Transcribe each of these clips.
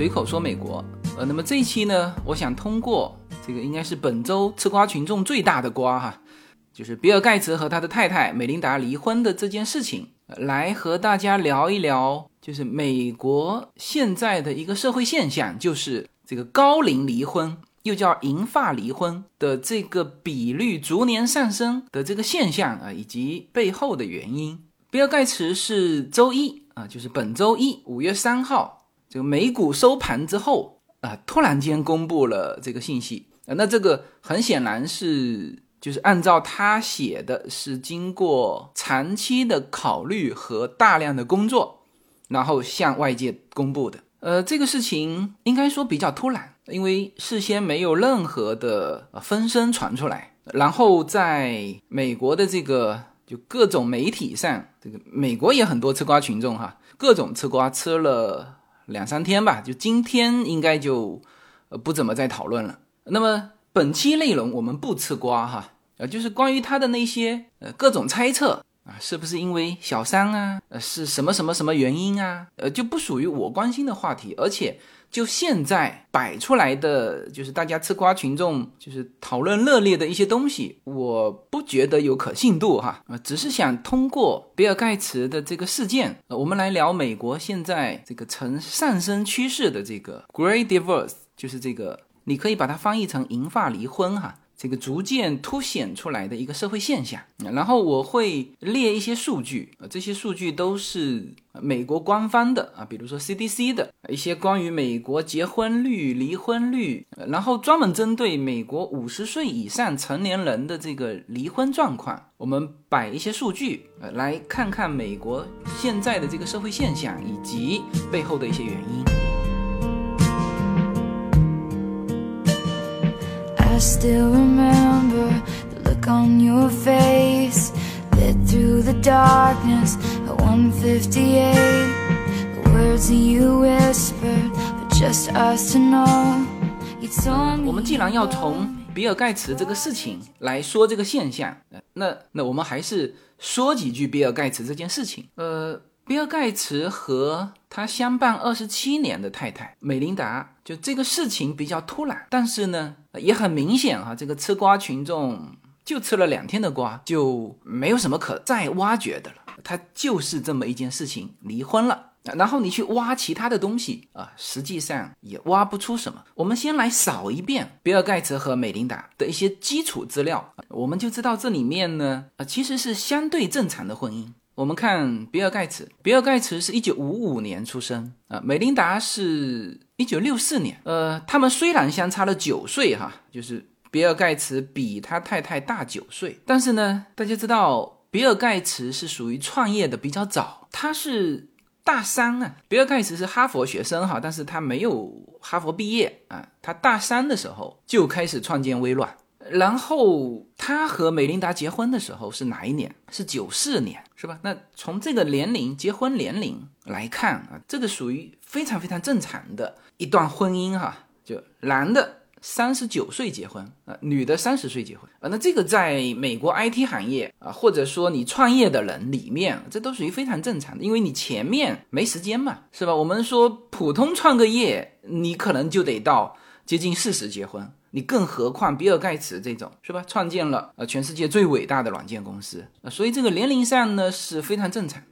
随口说美国。呃，那么这一期呢，我想通过这个应该是本周吃瓜群众最大的瓜哈，就是比尔盖茨和他的太太美琳达离婚的这件事情，来和大家聊一聊，就是美国现在的一个社会现象，就是这个高龄离婚，又叫银发离婚的这个比率逐年上升的这个现象啊，以及背后的原因。比尔盖茨是周一啊，就是本周一五月三号，这个美股收盘之后啊，突然间公布了这个信息啊，那这个很显然是就是按照他写的，是经过长期的考虑和大量的工作，然后向外界公布的。呃，这个事情应该说比较突然，因为事先没有任何的风声传出来，然后在美国的这个。就各种媒体上，这个美国也很多吃瓜群众哈，各种吃瓜吃了两三天吧，就今天应该就呃不怎么再讨论了。那么本期内容我们不吃瓜哈，呃，就是关于他的那些呃各种猜测啊，是不是因为小三啊，呃是什么什么什么原因啊，呃就不属于我关心的话题，而且。就现在摆出来的，就是大家吃瓜群众就是讨论热烈的一些东西，我不觉得有可信度哈，呃，只是想通过比尔盖茨的这个事件，呃，我们来聊美国现在这个呈上升趋势的这个 Great Divorce，就是这个，你可以把它翻译成银发离婚哈。这个逐渐凸显出来的一个社会现象，然后我会列一些数据啊，这些数据都是美国官方的啊，比如说 CDC 的一些关于美国结婚率、离婚率，然后专门针对美国五十岁以上成年人的这个离婚状况，我们摆一些数据呃，来看看美国现在的这个社会现象以及背后的一些原因。Still remember the look on your face Lit through the darkness at 158 The words you whispered for just us to know 我们既然要从比尔盖茨这个事情来说这个现象，那那我们还是说几句比尔盖茨这件事情。呃，比尔盖茨和他相伴二十七年的太太美琳达，就这个事情比较突然，但是呢，也很明显哈，这个吃瓜群众就吃了两天的瓜，就没有什么可再挖掘的了。他就是这么一件事情，离婚了。然后你去挖其他的东西啊，实际上也挖不出什么。我们先来扫一遍比尔盖茨和美琳达的一些基础资料，我们就知道这里面呢，啊，其实是相对正常的婚姻。我们看比尔盖茨，比尔盖茨是一九五五年出生啊，美琳达是一九六四年。呃，他们虽然相差了九岁哈，就是比尔盖茨比他太太大九岁，但是呢，大家知道比尔盖茨是属于创业的比较早，他是大三啊。比尔盖茨是哈佛学生哈，但是他没有哈佛毕业啊，他大三的时候就开始创建微软。然后他和美琳达结婚的时候是哪一年？是九四年，是吧？那从这个年龄结婚年龄来看啊，这个属于非常非常正常的一段婚姻哈。就男的三十九岁结婚啊，女的三十岁结婚啊，那这个在美国 IT 行业啊，或者说你创业的人里面，这都属于非常正常的，因为你前面没时间嘛，是吧？我们说普通创个业，你可能就得到接近四十结婚。你更何况比尔盖茨这种是吧？创建了呃全世界最伟大的软件公司，所以这个年龄上呢是非常正常。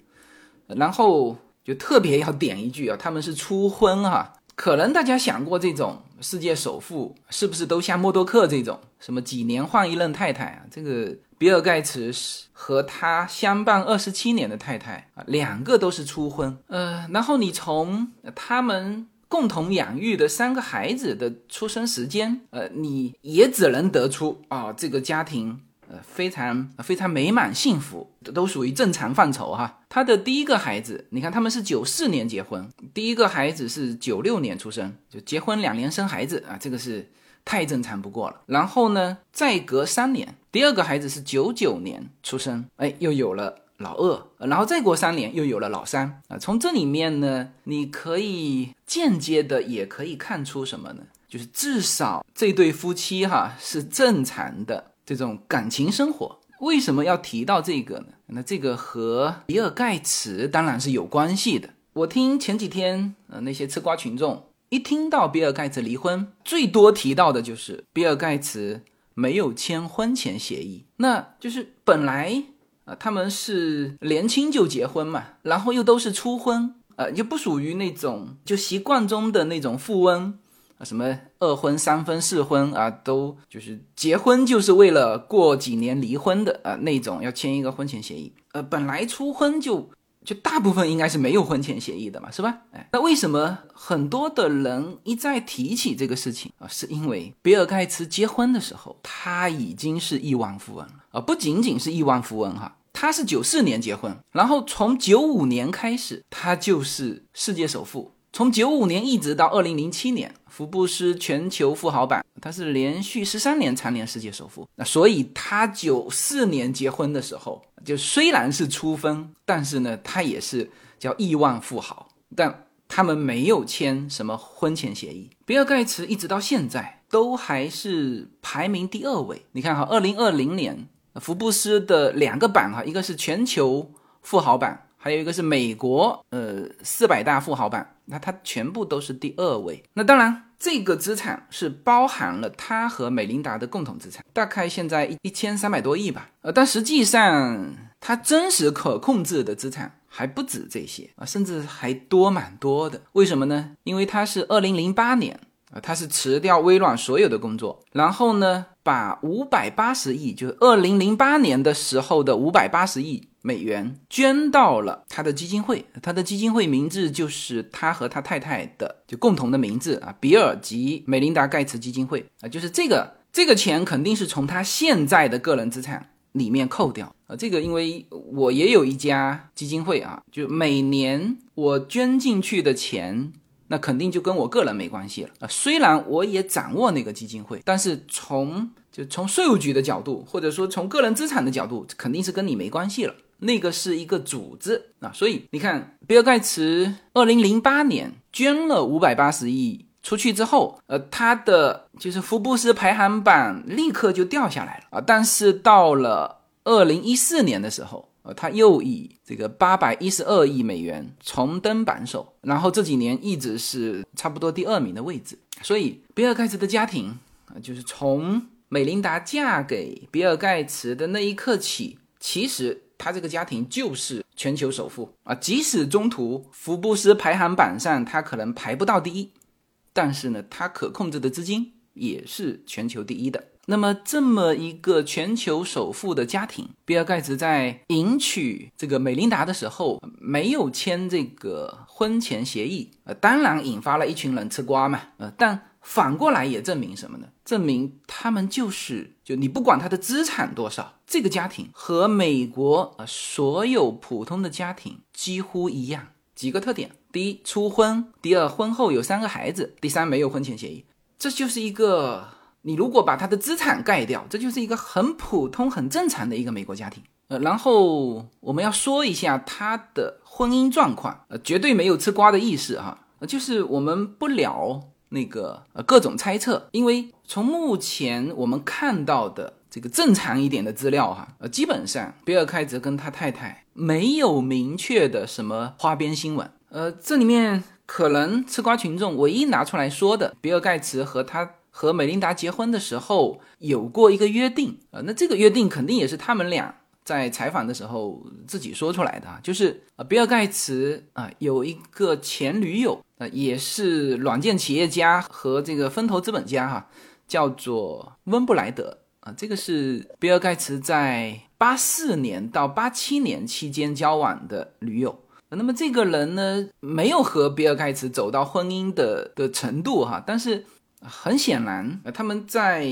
然后就特别要点一句啊，他们是初婚哈。可能大家想过这种世界首富是不是都像默多克这种什么几年换一任太太啊？这个比尔盖茨是和他相伴二十七年的太太啊，两个都是初婚。呃，然后你从他们。共同养育的三个孩子的出生时间，呃，你也只能得出啊，这个家庭呃非常非常美满幸福，都属于正常范畴哈。他的第一个孩子，你看他们是九四年结婚，第一个孩子是九六年出生，就结婚两年生孩子啊，这个是太正常不过了。然后呢，再隔三年，第二个孩子是九九年出生，哎，又有了。老二，然后再过三年又有了老三啊！从这里面呢，你可以间接的也可以看出什么呢？就是至少这对夫妻哈是正常的这种感情生活。为什么要提到这个呢？那这个和比尔盖茨当然是有关系的。我听前几天呃那些吃瓜群众一听到比尔盖茨离婚，最多提到的就是比尔盖茨没有签婚前协议。那就是本来啊，他们是年轻就结婚嘛，然后又都是初婚，呃，就不属于那种就习惯中的那种富翁。啊，什么二婚、三婚、四婚啊，都就是结婚就是为了过几年离婚的啊，那种要签一个婚前协议。呃，本来初婚就就大部分应该是没有婚前协议的嘛，是吧？哎，那为什么很多的人一再提起这个事情啊？是因为比尔盖茨结婚的时候他已经是亿万富翁了啊，不仅仅是亿万富翁哈，他是九四年结婚，然后从九五年开始他就是世界首富。从九五年一直到二零零七年，福布斯全球富豪榜，他是连续十三年蝉联世界首富。那所以他九四年结婚的时候，就虽然是初婚，但是呢，他也是叫亿万富豪。但他们没有签什么婚前协议。比尔盖茨一直到现在都还是排名第二位。你看哈，二零二零年福布斯的两个榜哈，一个是全球富豪榜。还有一个是美国，呃，四百大富豪榜，那他全部都是第二位。那当然，这个资产是包含了他和美琳达的共同资产，大概现在一一千三百多亿吧。呃，但实际上他真实可控制的资产还不止这些啊，甚至还多蛮多的。为什么呢？因为他是二零零八年啊，他是辞掉微软所有的工作，然后呢，把五百八十亿，就是二零零八年的时候的五百八十亿。美元捐到了他的基金会，他的基金会名字就是他和他太太的就共同的名字啊，比尔及美琳达盖茨基金会啊，就是这个这个钱肯定是从他现在的个人资产里面扣掉啊，这个因为我也有一家基金会啊，就每年我捐进去的钱，那肯定就跟我个人没关系了啊，虽然我也掌握那个基金会，但是从就从税务局的角度，或者说从个人资产的角度，肯定是跟你没关系了。那个是一个组织啊，所以你看，比尔盖茨二零零八年捐了五百八十亿出去之后，呃，他的就是福布斯排行榜立刻就掉下来了啊。但是到了二零一四年的时候，他又以这个八百一十二亿美元重登榜首，然后这几年一直是差不多第二名的位置。所以，比尔盖茨的家庭啊，就是从美琳达嫁给比尔盖茨的那一刻起，其实。他这个家庭就是全球首富啊！即使中途福布斯排行榜上他可能排不到第一，但是呢，他可控制的资金也是全球第一的。那么，这么一个全球首富的家庭，比尔盖茨在迎娶这个美琳达的时候没有签这个婚前协议，呃，当然引发了一群人吃瓜嘛，呃，但。反过来也证明什么呢？证明他们就是就你不管他的资产多少，这个家庭和美国呃所有普通的家庭几乎一样。几个特点：第一，初婚；第二，婚后有三个孩子；第三，没有婚前协议。这就是一个你如果把他的资产盖掉，这就是一个很普通、很正常的一个美国家庭。呃，然后我们要说一下他的婚姻状况，呃，绝对没有吃瓜的意思哈，就是我们不聊。那个呃各种猜测，因为从目前我们看到的这个正常一点的资料哈，呃基本上比尔盖茨跟他太太没有明确的什么花边新闻，呃这里面可能吃瓜群众唯一拿出来说的，比尔盖茨和他和美琳达结婚的时候有过一个约定，呃那这个约定肯定也是他们俩。在采访的时候自己说出来的，就是啊，比尔盖茨啊有一个前女友，呃，也是软件企业家和这个风投资本家哈，叫做温布莱德啊，这个是比尔盖茨在八四年到八七年期间交往的女友。那么这个人呢，没有和比尔盖茨走到婚姻的的程度哈，但是。很显然，呃，他们在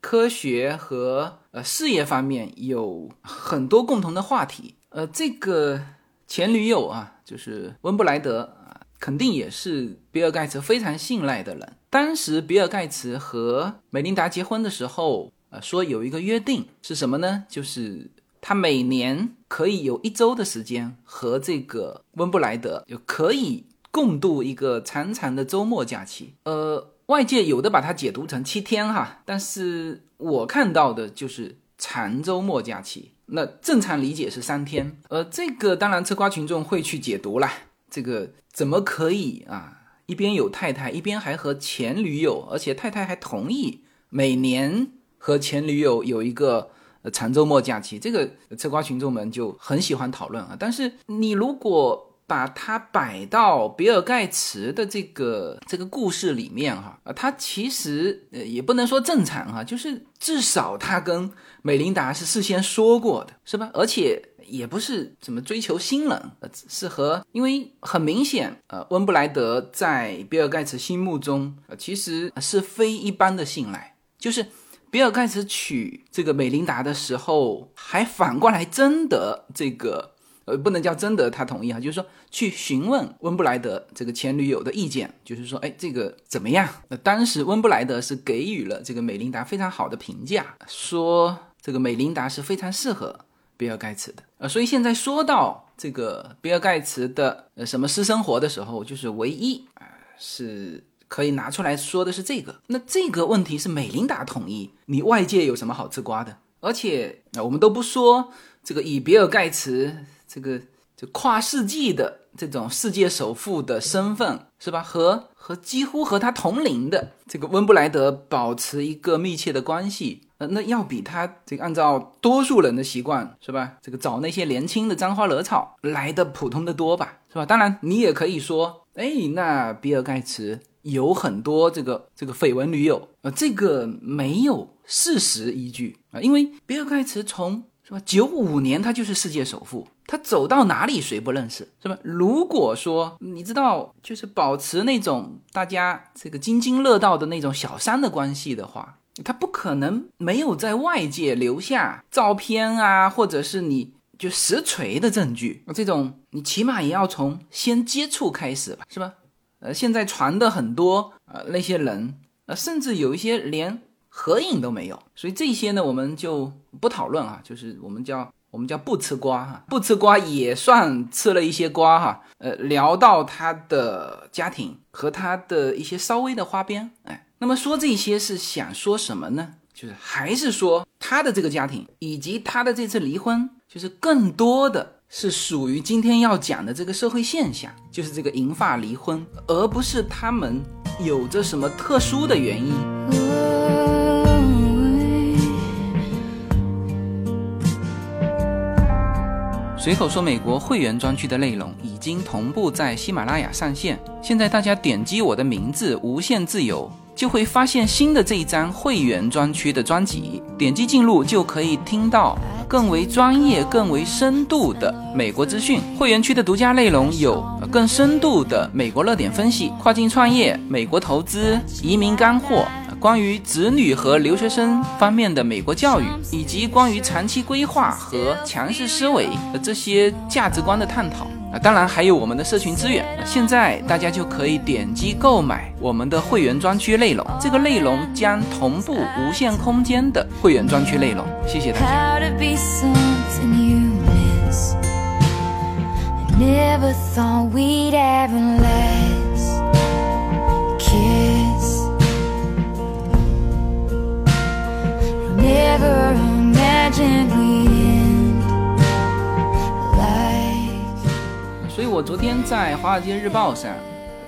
科学和呃事业方面有很多共同的话题。呃，这个前女友啊，就是温布莱德啊，肯定也是比尔盖茨非常信赖的人。当时比尔盖茨和美琳达结婚的时候，呃，说有一个约定是什么呢？就是他每年可以有一周的时间和这个温布莱德就可以共度一个长长的周末假期。呃。外界有的把它解读成七天哈，但是我看到的就是长周末假期，那正常理解是三天。呃，这个当然吃瓜群众会去解读啦，这个怎么可以啊？一边有太太，一边还和前女友，而且太太还同意每年和前女友有一个长周末假期，这个吃瓜群众们就很喜欢讨论啊。但是你如果把它摆到比尔盖茨的这个这个故事里面哈啊，他其实呃也不能说正常哈，就是至少他跟美琳达是事先说过的，是吧？而且也不是怎么追求新人，呃，是和因为很明显，呃，温布莱德在比尔盖茨心目中呃其实是非一般的信赖，就是比尔盖茨娶这个美琳达的时候，还反过来征得这个。呃，不能叫征得他同意哈，就是说去询问温布莱德这个前女友的意见，就是说，哎，这个怎么样？那当时温布莱德是给予了这个美琳达非常好的评价，说这个美琳达是非常适合比尔盖茨的。呃，所以现在说到这个比尔盖茨的呃什么私生活的时候，就是唯一啊是可以拿出来说的是这个。那这个问题是美琳达同意，你外界有什么好吃瓜的？而且啊，我们都不说这个以比尔盖茨。这个这跨世纪的这种世界首富的身份是吧？和和几乎和他同龄的这个温布莱德保持一个密切的关系，呃，那要比他这个按照多数人的习惯是吧？这个找那些年轻的沾花惹草来的普通的多吧，是吧？当然你也可以说，哎，那比尔盖茨有很多这个这个绯闻女友，呃，这个没有事实依据啊，因为比尔盖茨从是吧九五年他就是世界首富。他走到哪里谁不认识，是吧？如果说你知道，就是保持那种大家这个津津乐道的那种小三的关系的话，他不可能没有在外界留下照片啊，或者是你就实锤的证据。这种你起码也要从先接触开始吧，是吧？呃，现在传的很多呃那些人，呃，甚至有一些连合影都没有，所以这些呢，我们就不讨论啊，就是我们叫。我们叫不吃瓜哈，不吃瓜也算吃了一些瓜哈。呃，聊到他的家庭和他的一些稍微的花边，哎，那么说这些是想说什么呢？就是还是说他的这个家庭以及他的这次离婚，就是更多的是属于今天要讲的这个社会现象，就是这个银发离婚，而不是他们有着什么特殊的原因。随口说，美国会员专区的内容已经同步在喜马拉雅上线。现在大家点击我的名字“无限自由”，就会发现新的这一张会员专区的专辑。点击进入就可以听到更为专业、更为深度的美国资讯。会员区的独家内容有更深度的美国热点分析、跨境创业、美国投资、移民干货。关于子女和留学生方面的美国教育，以及关于长期规划和强势思维的这些价值观的探讨啊，当然还有我们的社群资源。现在大家就可以点击购买我们的会员专区内容，这个内容将同步无限空间的会员专区内容。谢谢大家。所以，我昨天在《华尔街日报》上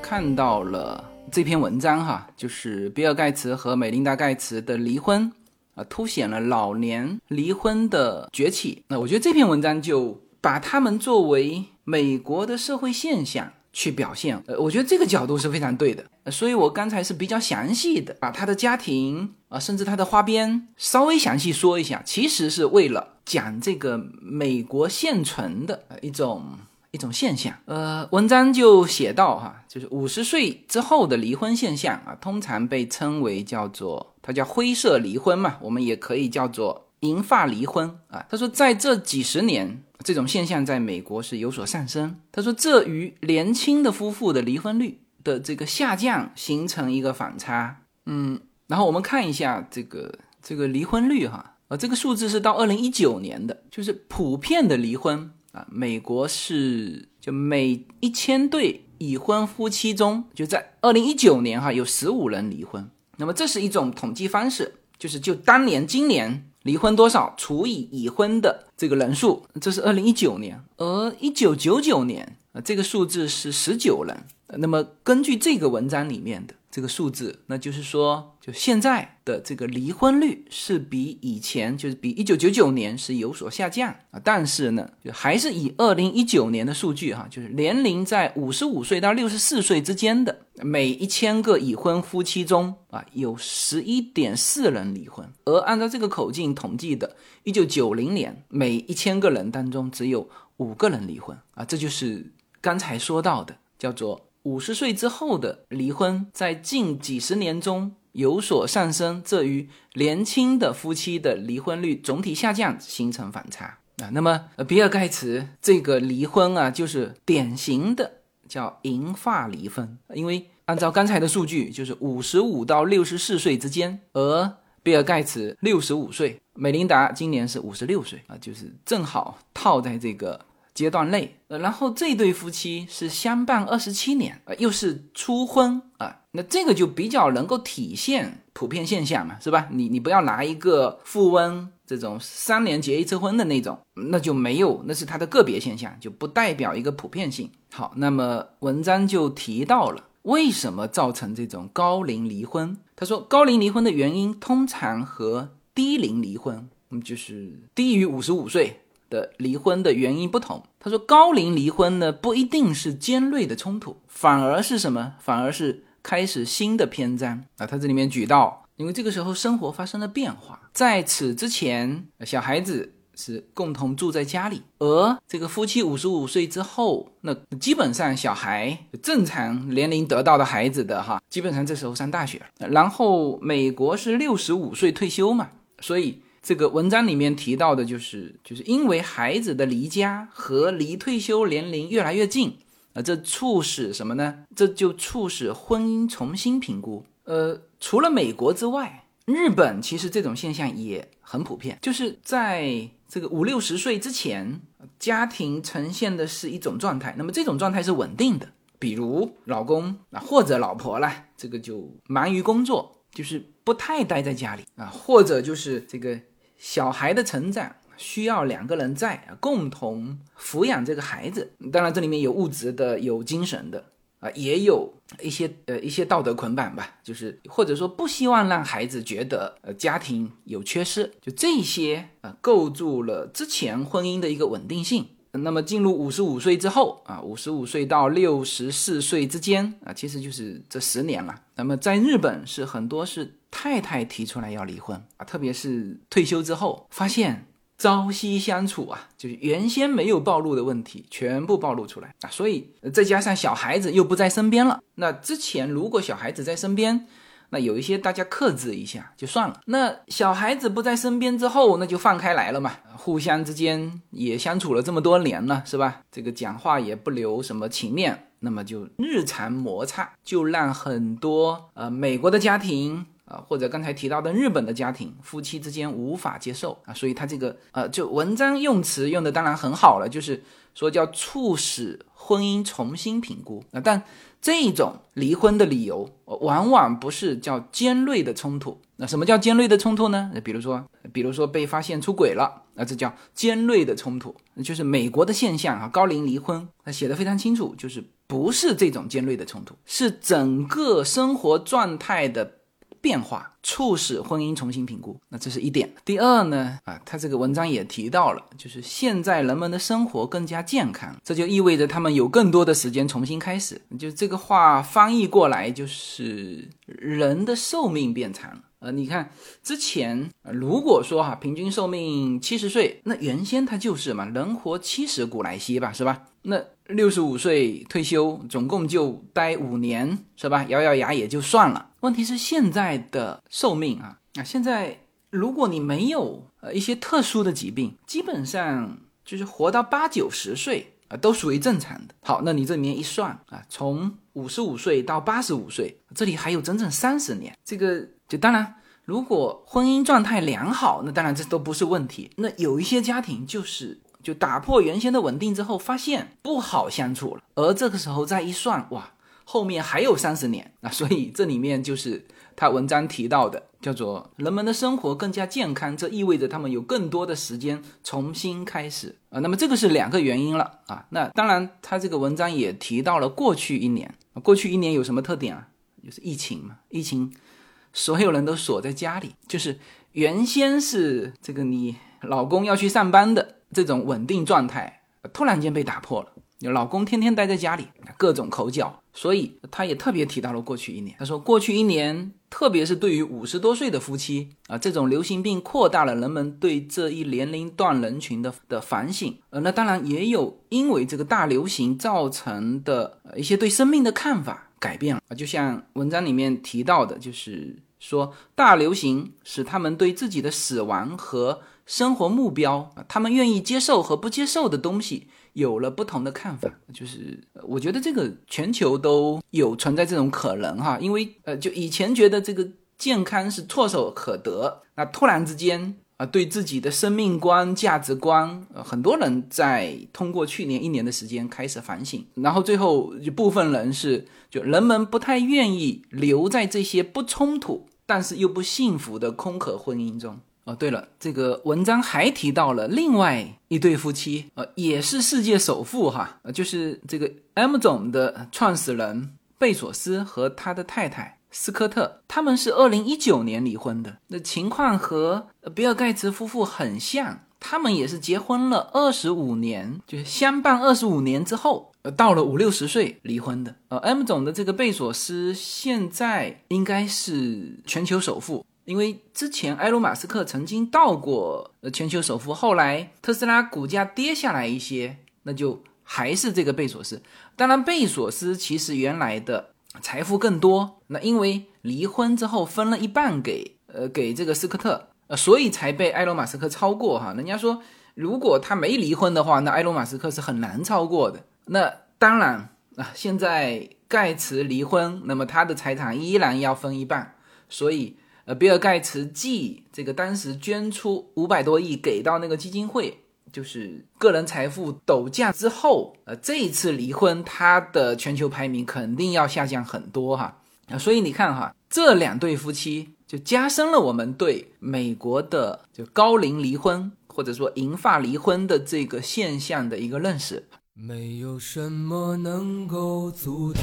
看到了这篇文章，哈，就是比尔·盖茨和美琳达·盖茨的离婚，啊，凸显了老年离婚的崛起。那我觉得这篇文章就把他们作为美国的社会现象。去表现，呃，我觉得这个角度是非常对的，所以我刚才是比较详细的把他的家庭啊，甚至它的花边稍微详细说一下，其实是为了讲这个美国现存的一种一种现象。呃，文章就写到哈，就是五十岁之后的离婚现象啊，通常被称为叫做它叫灰色离婚嘛，我们也可以叫做银发离婚啊。他说在这几十年。这种现象在美国是有所上升。他说，这与年轻的夫妇的离婚率的这个下降形成一个反差。嗯，然后我们看一下这个这个离婚率哈，呃，这个数字是到二零一九年的，就是普遍的离婚啊，美国是就每一千对已婚夫妻中，就在二零一九年哈有十五人离婚。那么这是一种统计方式，就是就当年今年。离婚多少除以已婚的这个人数，这是二零一九年，而一九九九年啊，这个数字是十九人，那么根据这个文章里面的这个数字，那就是说，就现在的这个离婚率是比以前，就是比一九九九年是有所下降啊。但是呢，就还是以二零一九年的数据哈，就是年龄在五十五岁到六十四岁之间的每一千个已婚夫妻中啊，有十一点四人离婚。而按照这个口径统计的，一九九零年每一千个人当中只有五个人离婚啊。这就是刚才说到的，叫做。五十岁之后的离婚，在近几十年中有所上升，这与年轻的夫妻的离婚率总体下降形成反差啊。那么，比尔盖茨这个离婚啊，就是典型的叫银发离婚，因为按照刚才的数据，就是五十五到六十四岁之间，而比尔盖茨六十五岁，美琳达今年是五十六岁啊，就是正好套在这个。阶段内，呃，然后这对夫妻是相伴二十七年，呃，又是初婚啊，那这个就比较能够体现普遍现象嘛，是吧？你你不要拿一个富翁这种三年结一次婚的那种，那就没有，那是他的个别现象，就不代表一个普遍性。好，那么文章就提到了为什么造成这种高龄离婚。他说，高龄离婚的原因通常和低龄离婚，嗯，就是低于五十五岁。的离婚的原因不同，他说高龄离婚呢不一定是尖锐的冲突，反而是什么？反而是开始新的篇章啊。他这里面举到，因为这个时候生活发生了变化，在此之前，小孩子是共同住在家里，而这个夫妻五十五岁之后，那基本上小孩正常年龄得到的孩子的哈，基本上这时候上大学了。然后美国是六十五岁退休嘛，所以。这个文章里面提到的就是，就是因为孩子的离家和离退休年龄越来越近，啊，这促使什么呢？这就促使婚姻重新评估。呃，除了美国之外，日本其实这种现象也很普遍，就是在这个五六十岁之前，家庭呈现的是一种状态，那么这种状态是稳定的，比如老公啊或者老婆啦，这个就忙于工作，就是不太待在家里啊，或者就是这个。小孩的成长需要两个人在共同抚养这个孩子，当然这里面有物质的，有精神的啊，也有一些呃一些道德捆绑吧，就是或者说不希望让孩子觉得呃家庭有缺失，就这些啊构筑了之前婚姻的一个稳定性。那么进入五十五岁之后啊，五十五岁到六十四岁之间啊，其实就是这十年了。那么在日本是很多是太太提出来要离婚啊，特别是退休之后发现朝夕相处啊，就是原先没有暴露的问题全部暴露出来啊，所以再加上小孩子又不在身边了，那之前如果小孩子在身边。那有一些大家克制一下就算了。那小孩子不在身边之后，那就放开来了嘛。互相之间也相处了这么多年了，是吧？这个讲话也不留什么情面，那么就日常摩擦，就让很多呃美国的家庭啊，或者刚才提到的日本的家庭，夫妻之间无法接受啊。所以他这个呃，就文章用词用的当然很好了，就是说叫促使婚姻重新评估啊，但。这种离婚的理由，往往不是叫尖锐的冲突。那什么叫尖锐的冲突呢？比如说，比如说被发现出轨了，那这叫尖锐的冲突。就是美国的现象啊，高龄离婚，他写的非常清楚，就是不是这种尖锐的冲突，是整个生活状态的。变化促使婚姻重新评估，那这是一点。第二呢，啊，他这个文章也提到了，就是现在人们的生活更加健康，这就意味着他们有更多的时间重新开始。就这个话翻译过来，就是人的寿命变长了。呃，你看之前，如果说哈，平均寿命七十岁，那原先他就是嘛，人活七十古来稀吧，是吧？那六十五岁退休，总共就待五年，是吧？咬咬牙也就算了。问题是现在的寿命啊，那，现在如果你没有呃一些特殊的疾病，基本上就是活到八九十岁啊，都属于正常的。好，那你这里面一算啊，从五十五岁到八十五岁，这里还有整整三十年。这个就当然，如果婚姻状态良好，那当然这都不是问题。那有一些家庭就是。就打破原先的稳定之后，发现不好相处了，而这个时候再一算，哇，后面还有三十年啊！所以这里面就是他文章提到的，叫做人们的生活更加健康，这意味着他们有更多的时间重新开始啊。那么这个是两个原因了啊。那当然，他这个文章也提到了过去一年过去一年有什么特点啊？就是疫情嘛，疫情，所有人都锁在家里，就是原先是这个你老公要去上班的这种稳定状态，突然间被打破了。老公天天待在家里，各种口角，所以他也特别提到了过去一年。他说，过去一年，特别是对于五十多岁的夫妻啊，这种流行病扩大了人们对这一年龄段人群的的反省。呃，那当然也有因为这个大流行造成的一些对生命的看法改变了啊。就像文章里面提到的，就是说大流行使他们对自己的死亡和生活目标，他们愿意接受和不接受的东西。有了不同的看法，就是我觉得这个全球都有存在这种可能哈，因为呃，就以前觉得这个健康是唾手可得，那突然之间啊，对自己的生命观、价值观，很多人在通过去年一年的时间开始反省，然后最后一部分人是就人们不太愿意留在这些不冲突但是又不幸福的空壳婚姻中。哦，对了，这个文章还提到了另外一对夫妻，呃，也是世界首富哈，呃，就是这个 M 总的创始人贝索斯和他的太太斯科特，他们是二零一九年离婚的，那情况和比尔盖茨夫妇很像，他们也是结婚了二十五年，就是相伴二十五年之后，呃，到了五六十岁离婚的。呃，M 总的这个贝索斯现在应该是全球首富。因为之前埃隆·马斯克曾经到过呃全球首富，后来特斯拉股价跌下来一些，那就还是这个贝索斯。当然，贝索斯其实原来的财富更多，那因为离婚之后分了一半给呃给这个斯科特，呃所以才被埃隆·马斯克超过哈。人家说，如果他没离婚的话，那埃隆·马斯克是很难超过的。那当然啊，现在盖茨离婚，那么他的财产依然要分一半，所以。呃，比尔盖茨继这个当时捐出五百多亿给到那个基金会，就是个人财富陡降之后，呃，这一次离婚，他的全球排名肯定要下降很多哈。啊，所以你看哈，这两对夫妻就加深了我们对美国的就高龄离婚或者说银发离婚的这个现象的一个认识。没有什么能够阻挡，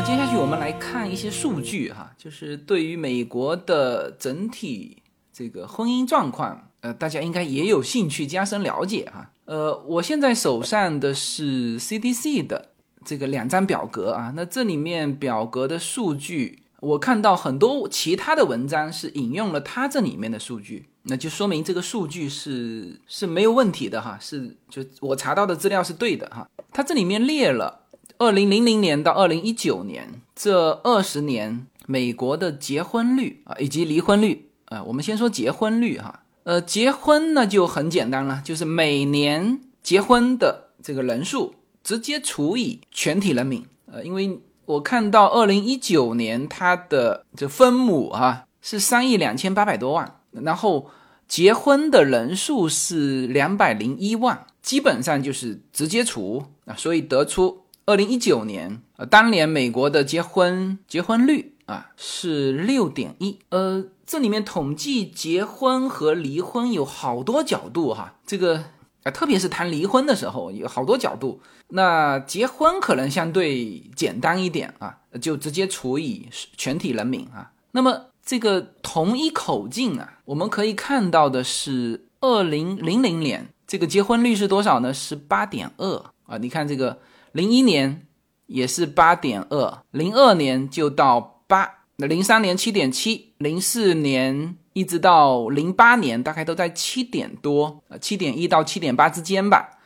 那接下去我们来看一些数据哈，就是对于美国的整体这个婚姻状况，呃，大家应该也有兴趣加深了解哈。呃，我现在手上的是 CDC 的这个两张表格啊，那这里面表格的数据，我看到很多其他的文章是引用了它这里面的数据，那就说明这个数据是是没有问题的哈，是就我查到的资料是对的哈，它这里面列了。二零零零年到二零一九年这二十年，美国的结婚率啊，以及离婚率啊，我们先说结婚率哈。呃，结婚呢就很简单了，就是每年结婚的这个人数直接除以全体人民。呃，因为我看到二零一九年它的这分母啊是三亿两千八百多万，然后结婚的人数是两百零一万，基本上就是直接除啊，所以得出。二零一九年，呃，当年美国的结婚结婚率啊是六点一，呃，这里面统计结婚和离婚有好多角度哈，这个啊，特别是谈离婚的时候有好多角度。那结婚可能相对简单一点啊，就直接除以全体人民啊。那么这个同一口径啊，我们可以看到的是二零零零年这个结婚率是多少呢？是八点二啊，你看这个。零一年也是八点二，零二年就到八，那零三年七点七，零四年一直到零八年大概都在七点多，呃，七点一到七点八之间吧。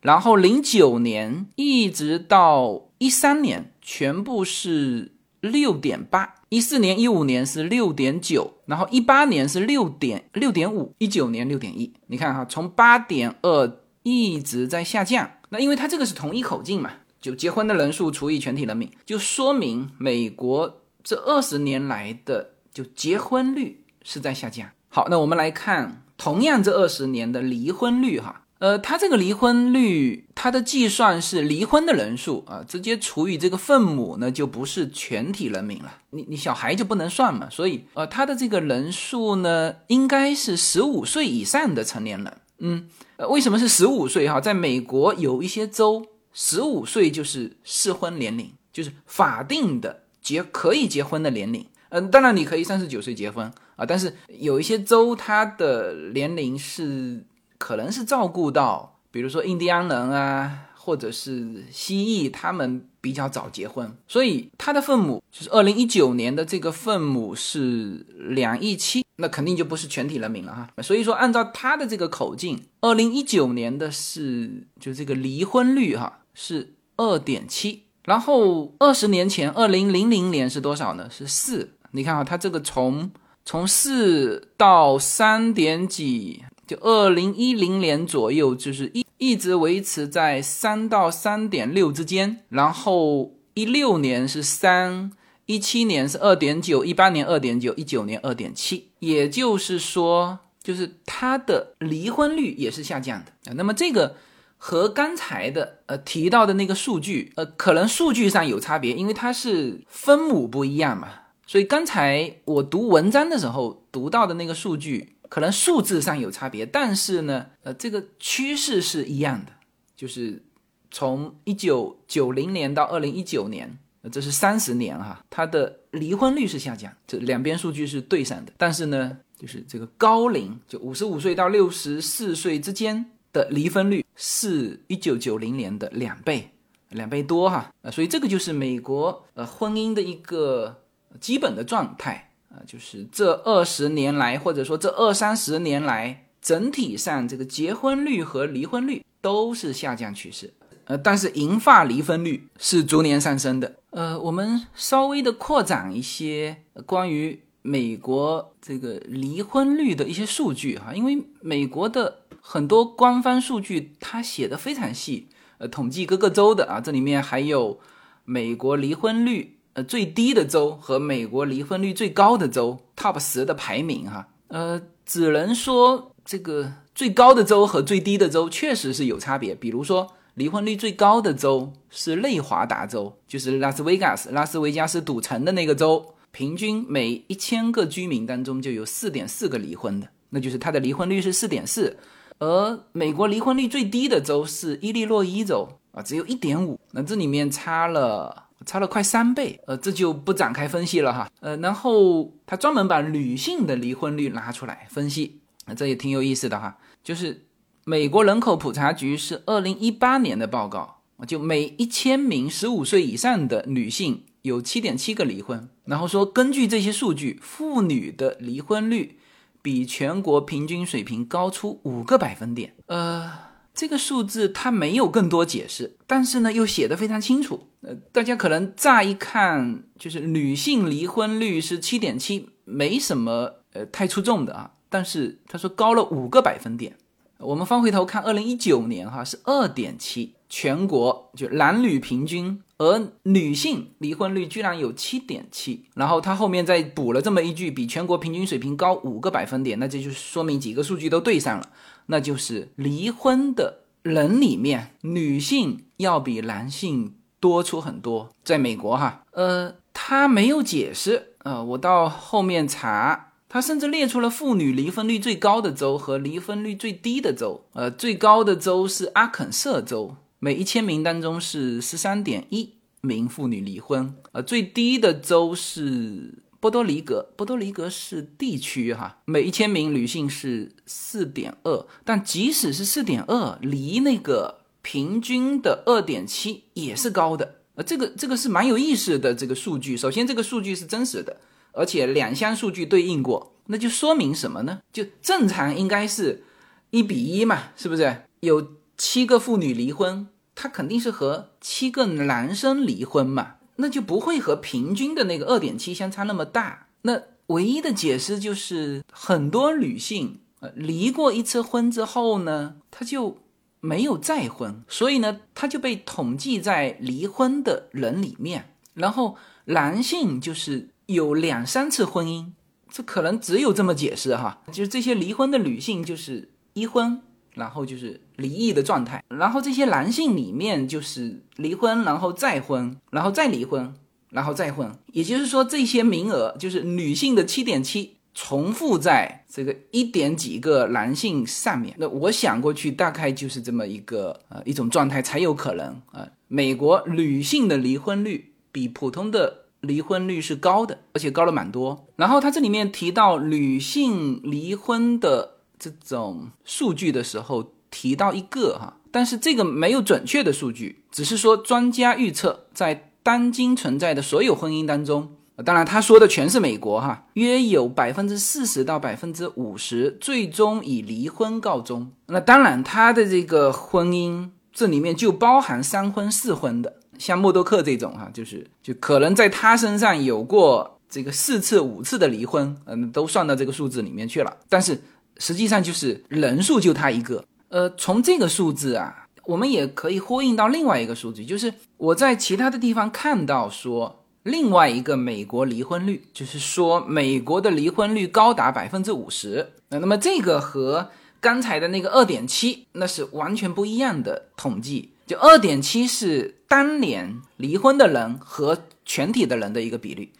然后零九年一直到一三年，全部是六点八。一四年、一五年是六点九，然后一八年是六点六点五，一九年六点一。你看哈，从八点二一直在下降。那因为它这个是同一口径嘛，就结婚的人数除以全体人民，就说明美国这二十年来的就结婚率是在下降。好，那我们来看同样这二十年的离婚率哈。呃，它这个离婚率，它的计算是离婚的人数啊，直接除以这个分母呢，就不是全体人民了。你你小孩就不能算嘛，所以呃，它的这个人数呢，应该是十五岁以上的成年人。嗯，呃，为什么是十五岁哈？在美国有一些州，十五岁就是适婚年龄，就是法定的结可以结婚的年龄。嗯，当然你可以三十九岁结婚啊，但是有一些州它的年龄是。可能是照顾到，比如说印第安人啊，或者是蜥蜴，他们比较早结婚，所以他的分母就是二零一九年的这个分母是两亿七，那肯定就不是全体人民了哈。所以说，按照他的这个口径，二零一九年的是就这个离婚率哈是二点七，然后二十年前二零零零年是多少呢？是四。你看啊，它这个从从四到三点几。就二零一零年左右，就是一一直维持在三到三点六之间，然后一六年是三，一七年是二点九，一八年二点九，一九年二点七，也就是说，就是它的离婚率也是下降的啊。那么这个和刚才的呃提到的那个数据，呃，可能数据上有差别，因为它是分母不一样嘛，所以刚才我读文章的时候读到的那个数据。可能数字上有差别，但是呢，呃，这个趋势是一样的，就是从一九九零年到二零一九年，这是三十年哈，它的离婚率是下降，这两边数据是对上的。但是呢，就是这个高龄，就五十五岁到六十四岁之间的离婚率是一九九零年的两倍，两倍多哈，呃，所以这个就是美国呃婚姻的一个基本的状态。就是这二十年来，或者说这二三十年来，整体上这个结婚率和离婚率都是下降趋势。呃，但是银发离婚率是逐年上升的。呃，我们稍微的扩展一些关于美国这个离婚率的一些数据哈，因为美国的很多官方数据它写的非常细，呃，统计各个州的啊，这里面还有美国离婚率。呃，最低的州和美国离婚率最高的州 top 十的排名哈，呃，只能说这个最高的州和最低的州确实是有差别。比如说，离婚率最高的州是内华达州，就是拉斯维加斯拉斯维加斯赌城的那个州，平均每一千个居民当中就有四点四个离婚的，那就是它的离婚率是四点四。而美国离婚率最低的州是伊利诺伊州啊，只有一点五，那这里面差了。差了快三倍，呃，这就不展开分析了哈，呃，然后他专门把女性的离婚率拿出来分析，这也挺有意思的哈，就是美国人口普查局是二零一八年的报告，就每一千名十五岁以上的女性有七点七个离婚，然后说根据这些数据，妇女的离婚率比全国平均水平高出五个百分点，呃。这个数字它没有更多解释，但是呢又写的非常清楚。呃，大家可能乍一看就是女性离婚率是七点七，没什么呃太出众的啊。但是他说高了五个百分点。我们翻回头看，二零一九年哈是二点七，全国就男女平均，而女性离婚率居然有七点七。然后他后面再补了这么一句，比全国平均水平高五个百分点，那这就说明几个数据都对上了。那就是离婚的人里面，女性要比男性多出很多。在美国，哈，呃，他没有解释，呃，我到后面查，他甚至列出了妇女离婚率最高的州和离婚率最低的州。呃，最高的州是阿肯色州，每一千名当中是十三点一名妇女离婚。呃，最低的州是。波多黎各，波多黎各是地区哈，每一千名女性是四点二，但即使是四点二，离那个平均的二点七也是高的。呃，这个这个是蛮有意思的这个数据。首先，这个数据是真实的，而且两项数据对应过，那就说明什么呢？就正常应该是一比一嘛，是不是？有七个妇女离婚，她肯定是和七个男生离婚嘛，那就不会和平均的那个二点七相差那么大。那唯一的解释就是很多女性呃离过一次婚之后呢，她就。没有再婚，所以呢，她就被统计在离婚的人里面。然后男性就是有两三次婚姻，这可能只有这么解释哈。就是这些离婚的女性就是一婚，然后就是离异的状态。然后这些男性里面就是离婚，然后再婚，然后再离婚，然后再婚。也就是说，这些名额就是女性的七点七。重复在这个一点几个男性上面，那我想过去大概就是这么一个呃一种状态才有可能啊。美国女性的离婚率比普通的离婚率是高的，而且高了蛮多。然后他这里面提到女性离婚的这种数据的时候，提到一个哈，但是这个没有准确的数据，只是说专家预测在当今存在的所有婚姻当中。当然，他说的全是美国哈，约有百分之四十到百分之五十最终以离婚告终。那当然，他的这个婚姻这里面就包含三婚四婚的，像默多克这种哈，就是就可能在他身上有过这个四次五次的离婚，嗯，都算到这个数字里面去了。但是实际上就是人数就他一个。呃，从这个数字啊，我们也可以呼应到另外一个数据，就是我在其他的地方看到说。另外一个美国离婚率，就是说美国的离婚率高达百分之五十。那那么这个和刚才的那个二点七，那是完全不一样的统计。就二点七是当年离婚的人和全体的人的一个比率，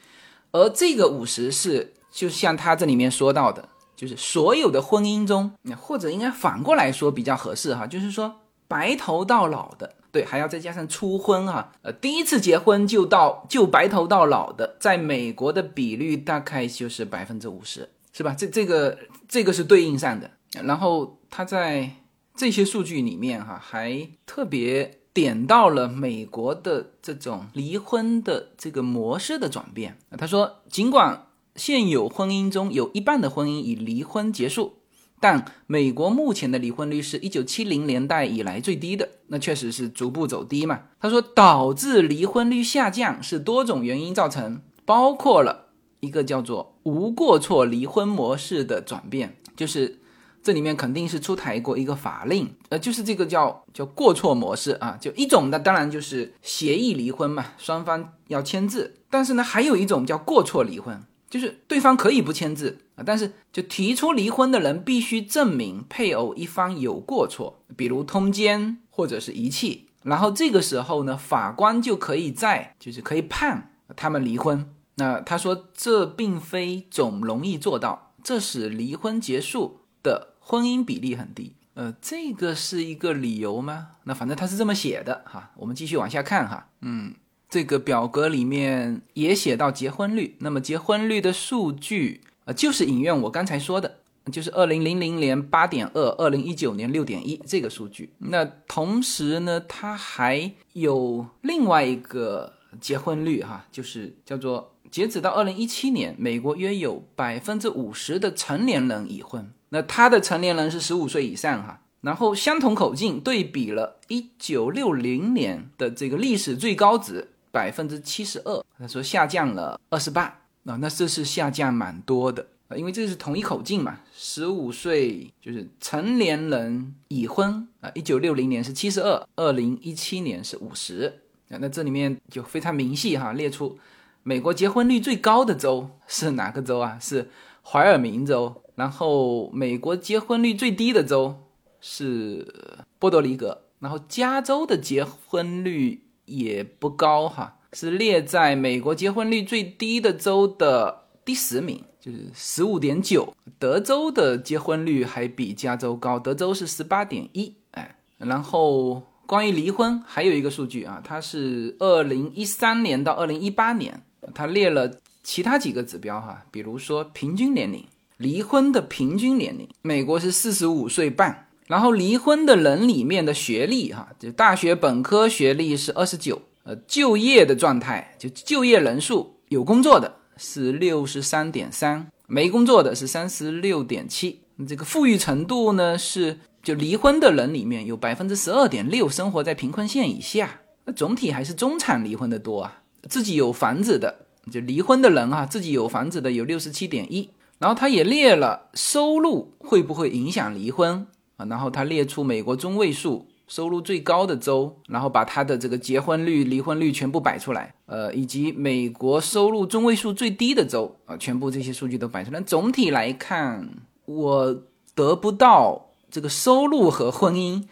而这个五十是就像他这里面说到的，就是所有的婚姻中，或者应该反过来说比较合适哈，就是说白头到老的。对，还要再加上初婚哈，呃，第一次结婚就到就白头到老的，在美国的比率大概就是百分之五十，是吧？这这个这个是对应上的。然后他在这些数据里面哈，还特别点到了美国的这种离婚的这个模式的转变。他说，尽管现有婚姻中有一半的婚姻以离婚结束。但美国目前的离婚率是一九七零年代以来最低的，那确实是逐步走低嘛。他说，导致离婚率下降是多种原因造成，包括了一个叫做无过错离婚模式的转变，就是这里面肯定是出台过一个法令，呃，就是这个叫叫过错模式啊，就一种呢，当然就是协议离婚嘛，双方要签字，但是呢，还有一种叫过错离婚。就是对方可以不签字啊，但是就提出离婚的人必须证明配偶一方有过错，比如通奸或者是遗弃，然后这个时候呢，法官就可以在就是可以判他们离婚。那他说这并非总容易做到，这使离婚结束的婚姻比例很低。呃，这个是一个理由吗？那反正他是这么写的哈，我们继续往下看哈，嗯。这个表格里面也写到结婚率，那么结婚率的数据啊，就是影院我刚才说的，就是二零零零年八点二，二零一九年六点一这个数据。那同时呢，它还有另外一个结婚率哈，就是叫做截止到二零一七年，美国约有百分之五十的成年人已婚，那他的成年人是十五岁以上哈。然后相同口径对比了一九六零年的这个历史最高值。百分之七十二，他说下降了二十八啊，那这是下降蛮多的啊，因为这是同一口径嘛，十五岁就是成年人已婚啊，一九六零年是七十二，二零一七年是五十啊，那这里面就非常明细哈，列出美国结婚率最高的州是哪个州啊？是怀尔明州，然后美国结婚率最低的州是波多黎各，然后加州的结婚率。也不高哈，是列在美国结婚率最低的州的第十名，就是十五点九。德州的结婚率还比加州高，德州是十八点一。哎，然后关于离婚还有一个数据啊，它是二零一三年到二零一八年，它列了其他几个指标哈，比如说平均年龄，离婚的平均年龄，美国是四十五岁半。然后离婚的人里面的学历，哈，就大学本科学历是二十九，呃，就业的状态就就业人数有工作的是六十三点三，没工作的是三十六点七。这个富裕程度呢是，就离婚的人里面有百分之十二点六生活在贫困线以下，那总体还是中产离婚的多啊。自己有房子的就离婚的人啊，自己有房子的有六十七点一。然后他也列了收入会不会影响离婚啊？然后他列出美国中位数收入最高的州，然后把他的这个结婚率、离婚率全部摆出来，呃，以及美国收入中位数最低的州啊，全部这些数据都摆出来。总体来看，我得不到这个收入和婚姻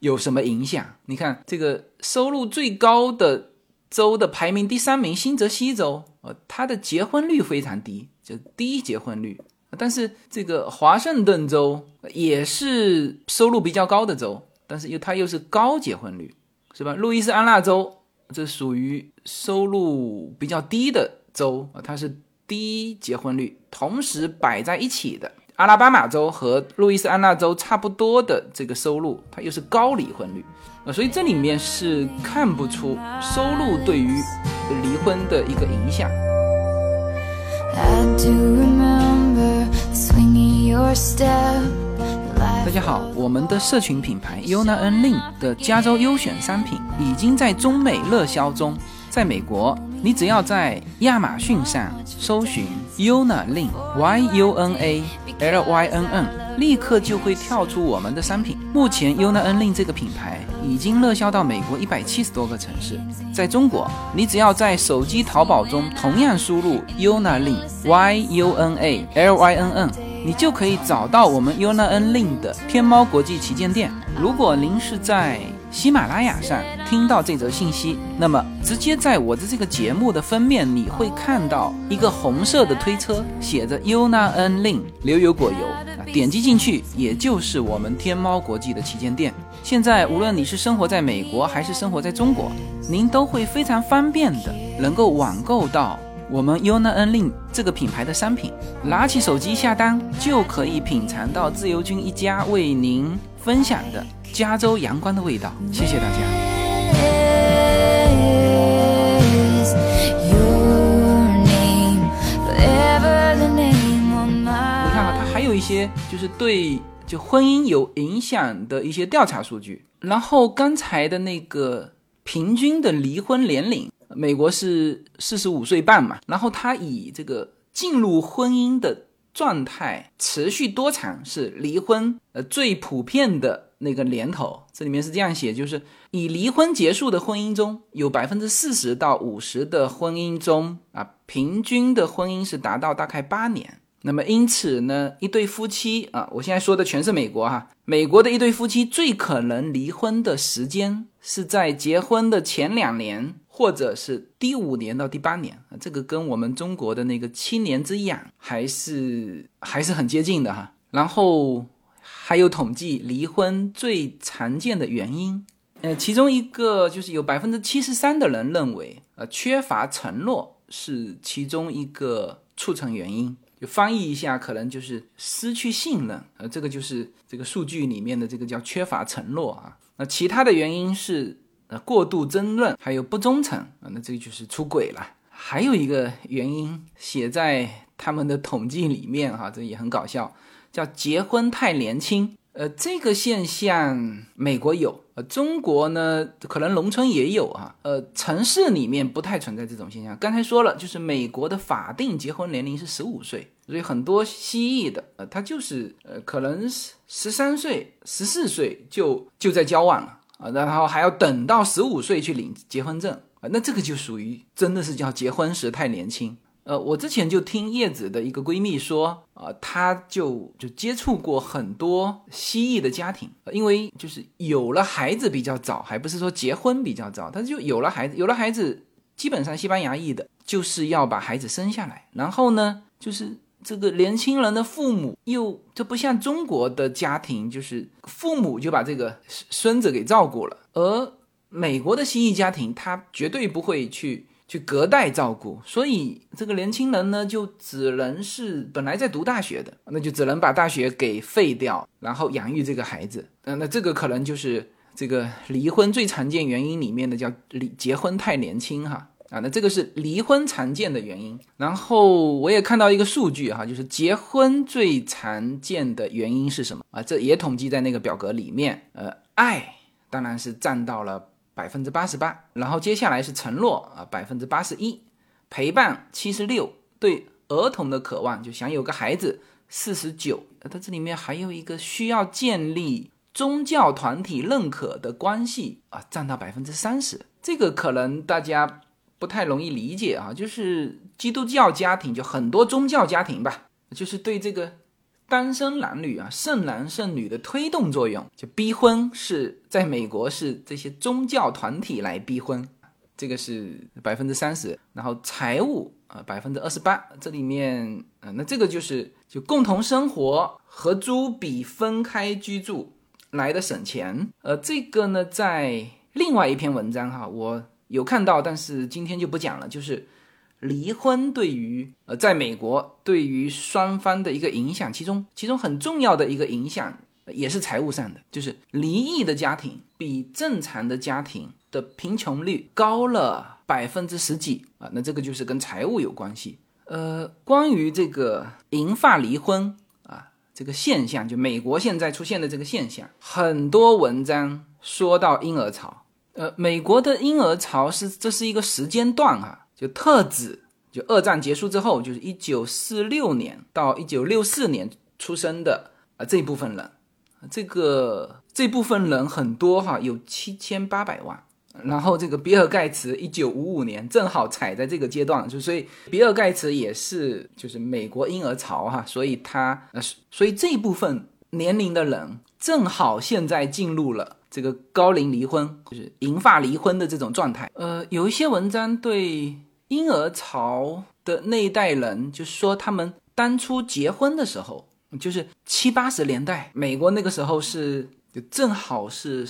有什么影响。你看这个收入最高的州的排名第三名新泽西州，呃，它的结婚率非常低。就低结婚率，但是这个华盛顿州也是收入比较高的州，但是又它又是高结婚率，是吧？路易斯安那州这属于收入比较低的州啊，它是低结婚率，同时摆在一起的阿拉巴马州和路易斯安那州差不多的这个收入，它又是高离婚率啊，所以这里面是看不出收入对于离婚的一个影响。大家好，我们的社群品牌 Yuna N Lin 的加州优选商品已经在中美热销中。在美国，你只要在亚马逊上搜寻 Yuna Lin Y U N A L Y N N。立刻就会跳出我们的商品。目前 Yuna Lin 这个品牌已经热销到美国一百七十多个城市。在中国，你只要在手机淘宝中同样输入 Yuna Lin Y U N A L Y N N，你就可以找到我们 Yuna Lin 的天猫国际旗舰店。如果您是在喜马拉雅上听到这则信息，那么直接在我的这个节目的封面，你会看到一个红色的推车，写着 Yuna N Lin 牛油果油，点击进去，也就是我们天猫国际的旗舰店。现在无论你是生活在美国还是生活在中国，您都会非常方便的能够网购到我们 Yuna N Lin 这个品牌的商品，拿起手机下单就可以品尝到自由军一家为您分享的。加州阳光的味道，谢谢大家。你看啊，它还有一些就是对就婚姻有影响的一些调查数据。然后刚才的那个平均的离婚年龄，美国是四十五岁半嘛。然后他以这个进入婚姻的状态持续多长是离婚呃最普遍的。那个年头，这里面是这样写，就是以离婚结束的婚姻中有百分之四十到五十的婚姻中啊，平均的婚姻是达到大概八年。那么因此呢，一对夫妻啊，我现在说的全是美国哈，美国的一对夫妻最可能离婚的时间是在结婚的前两年，或者是第五年到第八年，这个跟我们中国的那个七年之痒还是还是很接近的哈。然后。还有统计离婚最常见的原因，呃，其中一个就是有百分之七十三的人认为，呃，缺乏承诺是其中一个促成原因。就翻译一下，可能就是失去信任，呃，这个就是这个数据里面的这个叫缺乏承诺啊。那其他的原因是呃过度争论，还有不忠诚啊，那这个就是出轨了。还有一个原因写在他们的统计里面哈，这也很搞笑。叫结婚太年轻，呃，这个现象美国有，呃，中国呢可能农村也有啊，呃，城市里面不太存在这种现象。刚才说了，就是美国的法定结婚年龄是十五岁，所以很多西裔的，呃，他就是呃，可能十三岁、十四岁就就在交往了啊，然后还要等到十五岁去领结婚证啊，那这个就属于真的是叫结婚时太年轻。呃，我之前就听叶子的一个闺蜜说，啊，她就就接触过很多西裔的家庭，因为就是有了孩子比较早，还不是说结婚比较早，她就有了孩子，有了孩子，基本上西班牙裔的就是要把孩子生下来，然后呢，就是这个年轻人的父母又就不像中国的家庭，就是父母就把这个孙子给照顾了，而美国的西裔家庭，他绝对不会去。去隔代照顾，所以这个年轻人呢，就只能是本来在读大学的，那就只能把大学给废掉，然后养育这个孩子。嗯，那这个可能就是这个离婚最常见原因里面的叫离结婚太年轻哈啊，那这个是离婚常见的原因。然后我也看到一个数据哈，就是结婚最常见的原因是什么啊？这也统计在那个表格里面。呃，爱当然是占到了百分之八十八，然后接下来是承诺啊，百分之八十一，陪伴七十六，对儿童的渴望就想有个孩子四十九。它这里面还有一个需要建立。宗教团体认可的关系啊，占到百分之三十，这个可能大家不太容易理解啊。就是基督教家庭，就很多宗教家庭吧，就是对这个单身男女啊，剩男剩女的推动作用，就逼婚是在美国是这些宗教团体来逼婚，这个是百分之三十。然后财务啊，百分之二十八，这里面啊，那这个就是就共同生活合租比分开居住。来的省钱，呃，这个呢，在另外一篇文章哈，我有看到，但是今天就不讲了。就是离婚对于呃，在美国对于双方的一个影响，其中其中很重要的一个影响也是财务上的，就是离异的家庭比正常的家庭的贫穷率高了百分之十几啊，那这个就是跟财务有关系。呃，关于这个银发离婚啊。这个现象，就美国现在出现的这个现象，很多文章说到婴儿潮。呃，美国的婴儿潮是这是一个时间段啊，就特指就二战结束之后，就是一九四六年到一九六四年出生的啊这部分人，这个这部分人很多哈，有七千八百万。然后这个比尔盖茨一九五五年正好踩在这个阶段，就所以比尔盖茨也是就是美国婴儿潮哈，所以他呃所以这部分年龄的人正好现在进入了这个高龄离婚，就是银发离婚的这种状态。呃，有一些文章对婴儿潮的那一代人，就是说他们当初结婚的时候，就是七八十年代美国那个时候是就正好是。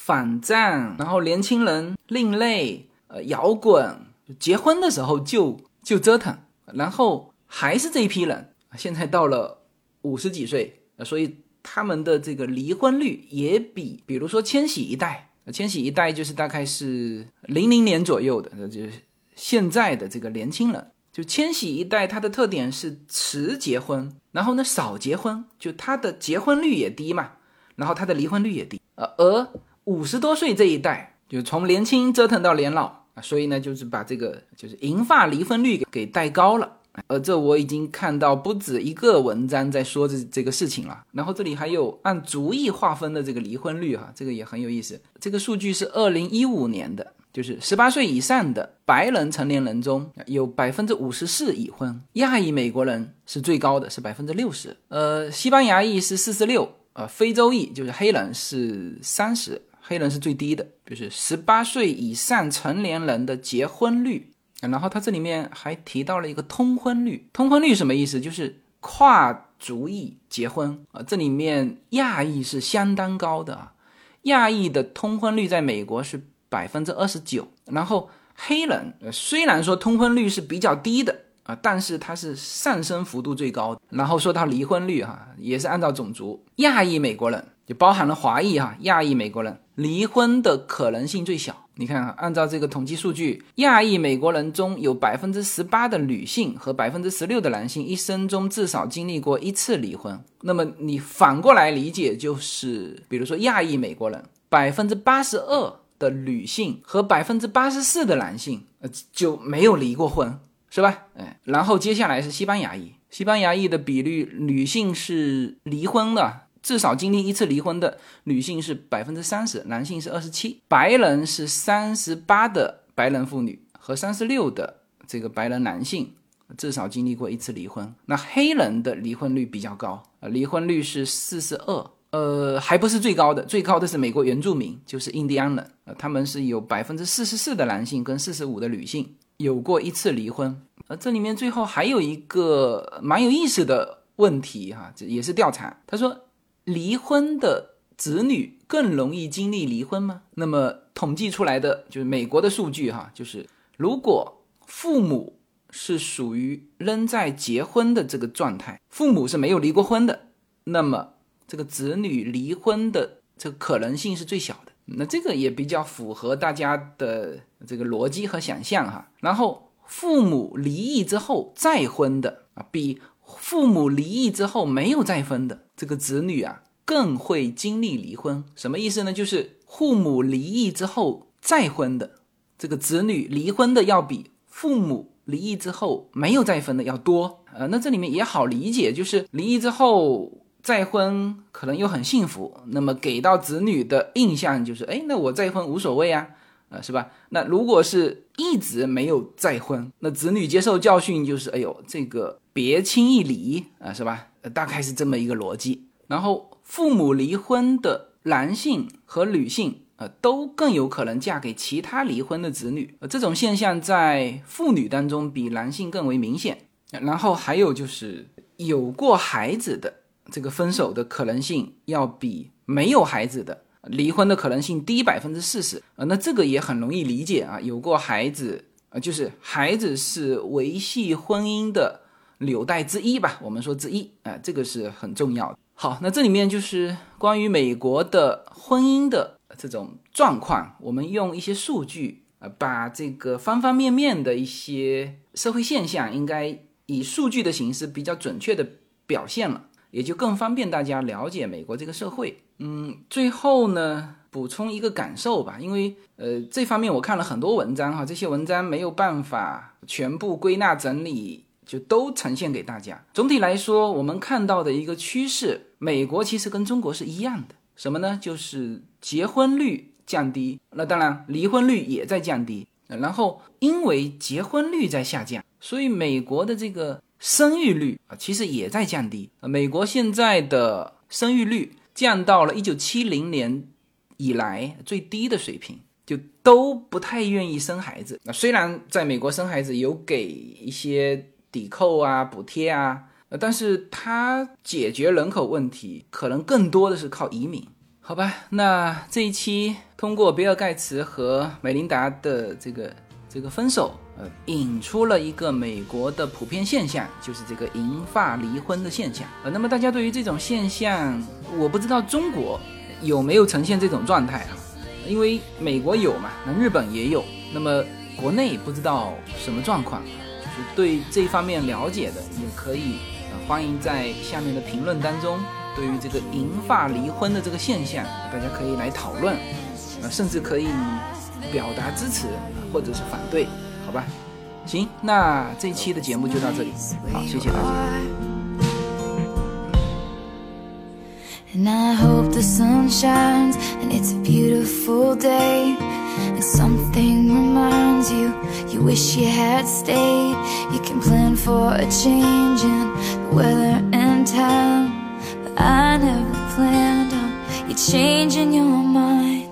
反战，然后年轻人另类，呃，摇滚，结婚的时候就就折腾，然后还是这一批人，现在到了五十几岁，所以他们的这个离婚率也比，比如说千禧一代，千禧一代就是大概是零零年左右的，那就是现在的这个年轻人，就千禧一代，它的特点是迟结婚，然后呢少结婚，就他的结婚率也低嘛，然后他的离婚率也低，呃，而五十多岁这一代，就从年轻折腾到年老啊，所以呢，就是把这个就是银发离婚率给给带高了。呃，这我已经看到不止一个文章在说这这个事情了。然后这里还有按族裔划分的这个离婚率哈，这个也很有意思。这个数据是二零一五年的，就是十八岁以上的白人成年人中有百分之五十四已婚，亚裔美国人是最高的，是百分之六十。呃，西班牙裔是四十六，呃，非洲裔就是黑人是三十。黑人是最低的，就是十八岁以上成年人的结婚率。然后他这里面还提到了一个通婚率，通婚率什么意思？就是跨族裔结婚啊。这里面亚裔是相当高的啊，亚裔的通婚率在美国是百分之二十九。然后黑人虽然说通婚率是比较低的啊，但是它是上升幅度最高的。然后说到离婚率哈，也是按照种族，亚裔美国人就包含了华裔哈，亚裔美国人。离婚的可能性最小。你看啊，按照这个统计数据，亚裔美国人中有百分之十八的女性和百分之十六的男性一生中至少经历过一次离婚。那么你反过来理解，就是比如说亚裔美国人，百分之八十二的女性和百分之八十四的男性，呃，就没有离过婚，是吧？哎，然后接下来是西班牙裔，西班牙裔的比率，女性是离婚的。至少经历一次离婚的女性是百分之三十，男性是二十七，白人是三十八的白人妇女和三十六的这个白人男性至少经历过一次离婚。那黑人的离婚率比较高啊，离婚率是四十二，呃，还不是最高的，最高的是美国原住民，就是印第安人，呃，他们是有百分之四十四的男性跟四十五的女性有过一次离婚。呃，这里面最后还有一个蛮有意思的问题哈，这也是调查，他说。离婚的子女更容易经历离婚吗？那么统计出来的就是美国的数据哈，就是如果父母是属于仍在结婚的这个状态，父母是没有离过婚的，那么这个子女离婚的这个可能性是最小的。那这个也比较符合大家的这个逻辑和想象哈。然后父母离异之后再婚的啊，比父母离异之后没有再婚的这个子女啊，更会经历离婚。什么意思呢？就是父母离异之后再婚的这个子女离婚的要比父母离异之后没有再婚的要多。呃，那这里面也好理解，就是离异之后。再婚可能又很幸福，那么给到子女的印象就是，哎，那我再婚无所谓啊，呃，是吧？那如果是一直没有再婚，那子女接受教训就是，哎呦，这个别轻易离啊，是吧？大概是这么一个逻辑。然后父母离婚的男性和女性，呃，都更有可能嫁给其他离婚的子女，呃，这种现象在妇女当中比男性更为明显。然后还有就是有过孩子的。这个分手的可能性要比没有孩子的离婚的可能性低百分之四十啊，那这个也很容易理解啊。有过孩子啊，就是孩子是维系婚姻的纽带之一吧，我们说之一啊，这个是很重要的。好，那这里面就是关于美国的婚姻的这种状况，我们用一些数据啊，把这个方方面面的一些社会现象，应该以数据的形式比较准确的表现了。也就更方便大家了解美国这个社会。嗯，最后呢，补充一个感受吧，因为呃，这方面我看了很多文章哈，这些文章没有办法全部归纳整理，就都呈现给大家。总体来说，我们看到的一个趋势，美国其实跟中国是一样的，什么呢？就是结婚率降低，那当然离婚率也在降低。然后因为结婚率在下降，所以美国的这个。生育率啊，其实也在降低。美国现在的生育率降到了一九七零年以来最低的水平，就都不太愿意生孩子。那虽然在美国生孩子有给一些抵扣啊、补贴啊，呃但是它解决人口问题可能更多的是靠移民，好吧？那这一期通过比尔盖茨和美琳达的这个这个分手。呃，引出了一个美国的普遍现象，就是这个银发离婚的现象。呃，那么大家对于这种现象，我不知道中国有没有呈现这种状态啊，因为美国有嘛，那日本也有，那么国内不知道什么状况，对这一方面了解的，也可以呃欢迎在下面的评论当中，对于这个银发离婚的这个现象，大家可以来讨论，呃，甚至可以表达支持或者是反对。好吧，行，那这期的节目就到这里，好，谢谢大家。And I hope the sun shines and it's a beautiful day. And something reminds you, you wish you had stayed. You can plan for a change in the weather and time. But I never planned on you changing your mind.